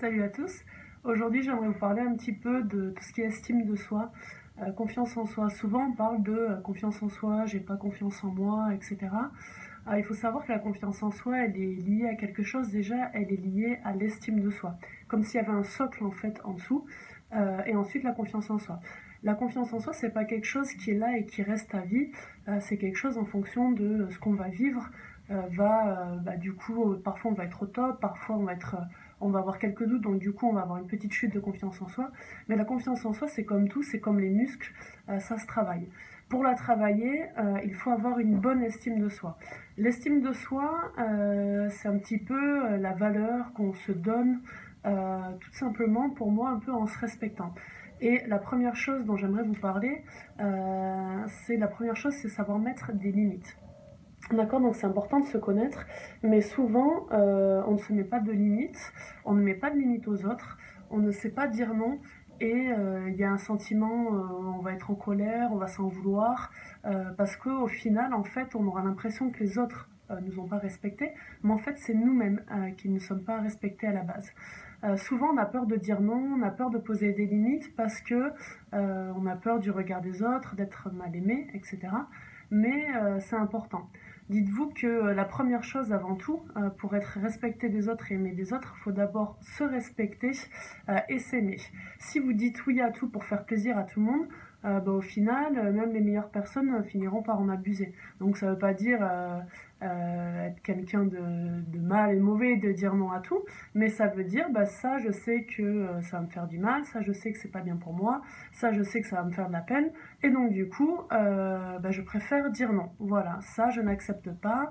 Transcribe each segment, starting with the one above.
Salut à tous. Aujourd'hui, j'aimerais vous parler un petit peu de tout ce qui est estime de soi, euh, confiance en soi. Souvent, on parle de euh, confiance en soi, j'ai pas confiance en moi, etc. Euh, il faut savoir que la confiance en soi, elle est liée à quelque chose. Déjà, elle est liée à l'estime de soi, comme s'il y avait un socle en fait en dessous, et ensuite la confiance en soi. La confiance en soi, c'est pas quelque chose qui est là et qui reste à vie. c'est quelque chose en fonction de ce qu'on va vivre. va, bah, du coup, parfois on va être au top, parfois on va être on va avoir quelques doutes, donc du coup on va avoir une petite chute de confiance en soi. Mais la confiance en soi, c'est comme tout, c'est comme les muscles, euh, ça se travaille. Pour la travailler, euh, il faut avoir une bonne estime de soi. L'estime de soi, euh, c'est un petit peu la valeur qu'on se donne, tout simplement pour moi, un peu en se respectant. Et la première chose dont j'aimerais vous parler, c'est la première chose, c'est savoir mettre des limites. D'accord, donc c'est important de se connaître, mais souvent euh, on ne se met pas de limites, on ne met pas de limites aux autres, on ne sait pas dire non, et euh, il y a un sentiment, euh, on va être en colère, on va s'en vouloir, parce qu'au final, en fait, on aura l'impression que les autres nous ont pas respectés, mais en fait, c'est nous-mêmes qui ne sommes pas respectés à la base. souvent, on a peur de dire non, on a peur de poser des limites parce que on a peur du regard des autres, d'être mal aimé, etc. Mais c'est important. Dites-vous que euh, la première chose avant tout, euh, pour être respecté des autres et aimé des autres, il faut d'abord se respecter euh, et s'aimer. Si vous dites oui à tout pour faire plaisir à tout le monde, bah, au final, même les meilleures personnes finiront par en abuser. Donc ça ne veut pas dire euh, être quelqu'un de, mal et mauvais, de dire non à tout, mais ça veut dire bah ça je sais que euh, ça va me faire du mal, ça je sais que c'est pas bien pour moi, ça je sais que ça va me faire de la peine, et donc du coup euh, bah, je préfère dire non. Voilà, ça je n'accepte pas,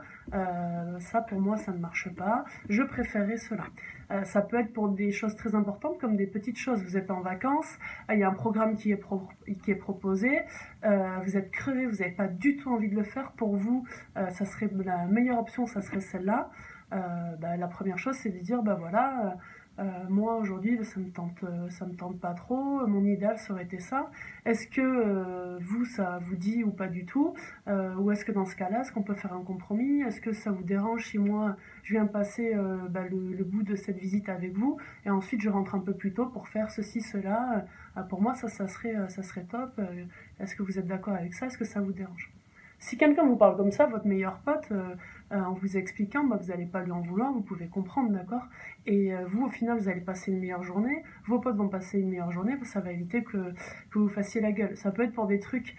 ça pour moi ça ne marche pas, je préférerais cela. ça peut être pour des choses très importantes comme des petites choses. Vous êtes en vacances, il y a un programme qui est, qui est proposé, vous êtes crevé, vous n'avez pas du tout envie de le faire. Pour vous, ça serait la meilleure option, ça serait celle-là. Euh, bah, la première chose, c'est de dire, bah voilà, euh, euh, moi aujourd'hui, ça me tente, ça me tente pas trop. Mon idéal serait été ça. Est-ce que vous, ça vous dit ou pas du tout? Ou est-ce que dans ce cas-là, est-ce qu'on peut faire un compromis? Est-ce que ça vous dérange si moi, je viens passer bah, le, bout de cette visite avec vous et ensuite je rentre un peu plus tôt pour faire ceci, cela? Pour moi, ça, ça serait, ça serait top. Est-ce que vous êtes d'accord avec ça? Est-ce que ça vous dérange? Si quelqu'un vous parle comme ça, votre meilleur pote, euh, euh, en vous expliquant, bah, vous n'allez pas lui en vouloir, vous pouvez comprendre, d'accord? Et euh, vous, au final, vous allez passer une meilleure journée, vos potes vont passer une meilleure journée, ça va éviter que, que vous fassiez la gueule. Ça peut être pour des trucs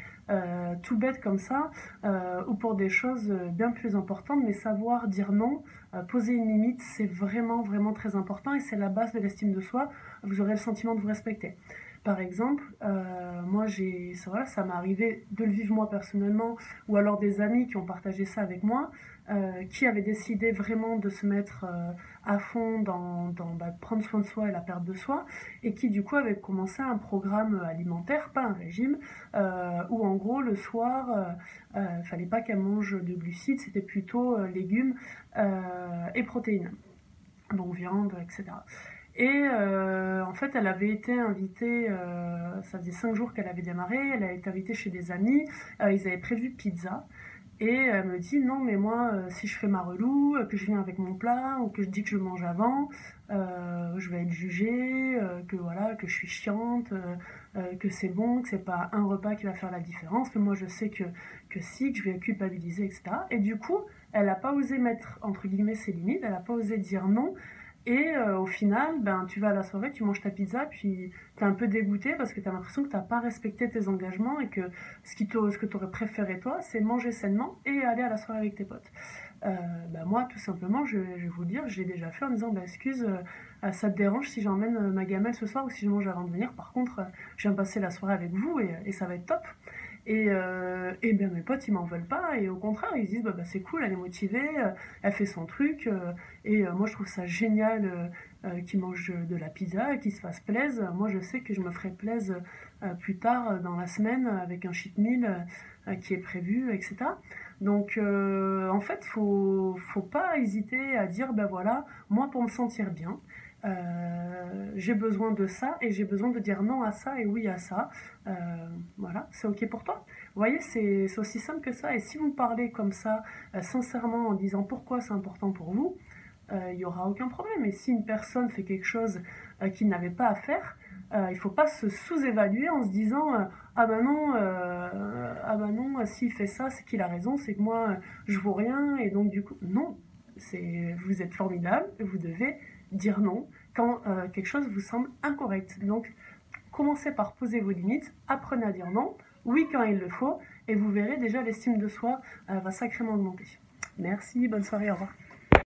tout bêtes comme ça, ou pour des choses bien plus importantes, mais savoir dire non, poser une limite, c'est vraiment, vraiment très important, et c'est la base de l'estime de soi. Vous aurez le sentiment de vous respecter. Par exemple, euh, moi, j'ai, ça m'est arrivé de le vivre moi personnellement, ou alors des amis qui ont partagé ça avec moi, euh, qui avaient décidé vraiment de se mettre euh, à fond dans, dans bah, prendre soin de soi et la perte de soi, et qui du coup avaient commencé un programme alimentaire, pas un régime, où en gros le soir, il fallait pas qu'elle mange de glucides, c'était plutôt légumes et protéines, donc viande, etc. Et euh, en fait, elle avait été invitée, euh, ça faisait cinq jours qu'elle avait démarré, elle a été invitée chez des amis, euh, ils avaient prévu pizza. Et elle me dit non mais moi si je fais ma relou, que je viens avec mon plat ou que je dis que je mange avant, je vais être jugée, que voilà que je suis chiante, que c'est bon, que c'est pas un repas qui va faire la différence, que moi je sais que que si que je vais culpabiliser etc. Et du coup elle n'a pas osé mettre entre guillemets ses limites, elle n'a pas osé dire non. Et euh, au final, ben, tu vas à la soirée, tu manges ta pizza, puis tu es un peu dégoûté parce que tu as l'impression que tu n'as pas respecté tes engagements et que ce, qui que tu aurais préféré toi, c'est manger sainement et aller à la soirée avec tes potes. Euh, ben, moi, tout simplement, je, vais vous le dire, j'ai déjà fait en disant ben, Excuse, euh, ça te dérange si j'emmène ma gamelle ce soir ou si je mange avant de venir. Par contre, je viens passer la soirée avec vous et ça va être top. Et, euh, et ben mes potes, ils m'en veulent pas. Et au contraire, ils disent bah, bah c'est cool, elle est motivée, euh, elle fait son truc. Euh, et moi, je trouve ça génial qu'ils mangent de la pizza, qu'ils se fassent plaisir. Moi, je sais que je me ferai plaisir plus tard dans la semaine avec un cheat meal qui est prévu, etc. Donc, en fait, faut, faut pas hésiter à dire ben voilà, moi, pour me sentir bien, euh, j'ai besoin de ça et j'ai besoin de dire non à ça et oui à ça. Euh, voilà, c'est ok pour toi? Vous voyez, c'est aussi simple que ça. Et si vous parlez comme ça, euh, sincèrement, en disant pourquoi c'est important pour vous, il n'y aura aucun problème. Et si une personne fait quelque chose qu'il n'avait pas à faire, il ne faut pas se sous-évaluer en se disant ah ben non, ah ben non, s'il fait ça, c'est qu'il a raison, c'est que moi je vaux rien et donc du coup non, vous êtes formidable, vous devez dire non quand quelque chose vous semble incorrect. Donc commencez par poser vos limites, apprenez à dire non, oui quand il le faut, et vous verrez déjà l'estime de soi va sacrément augmenter. Merci, bonne soirée, au revoir.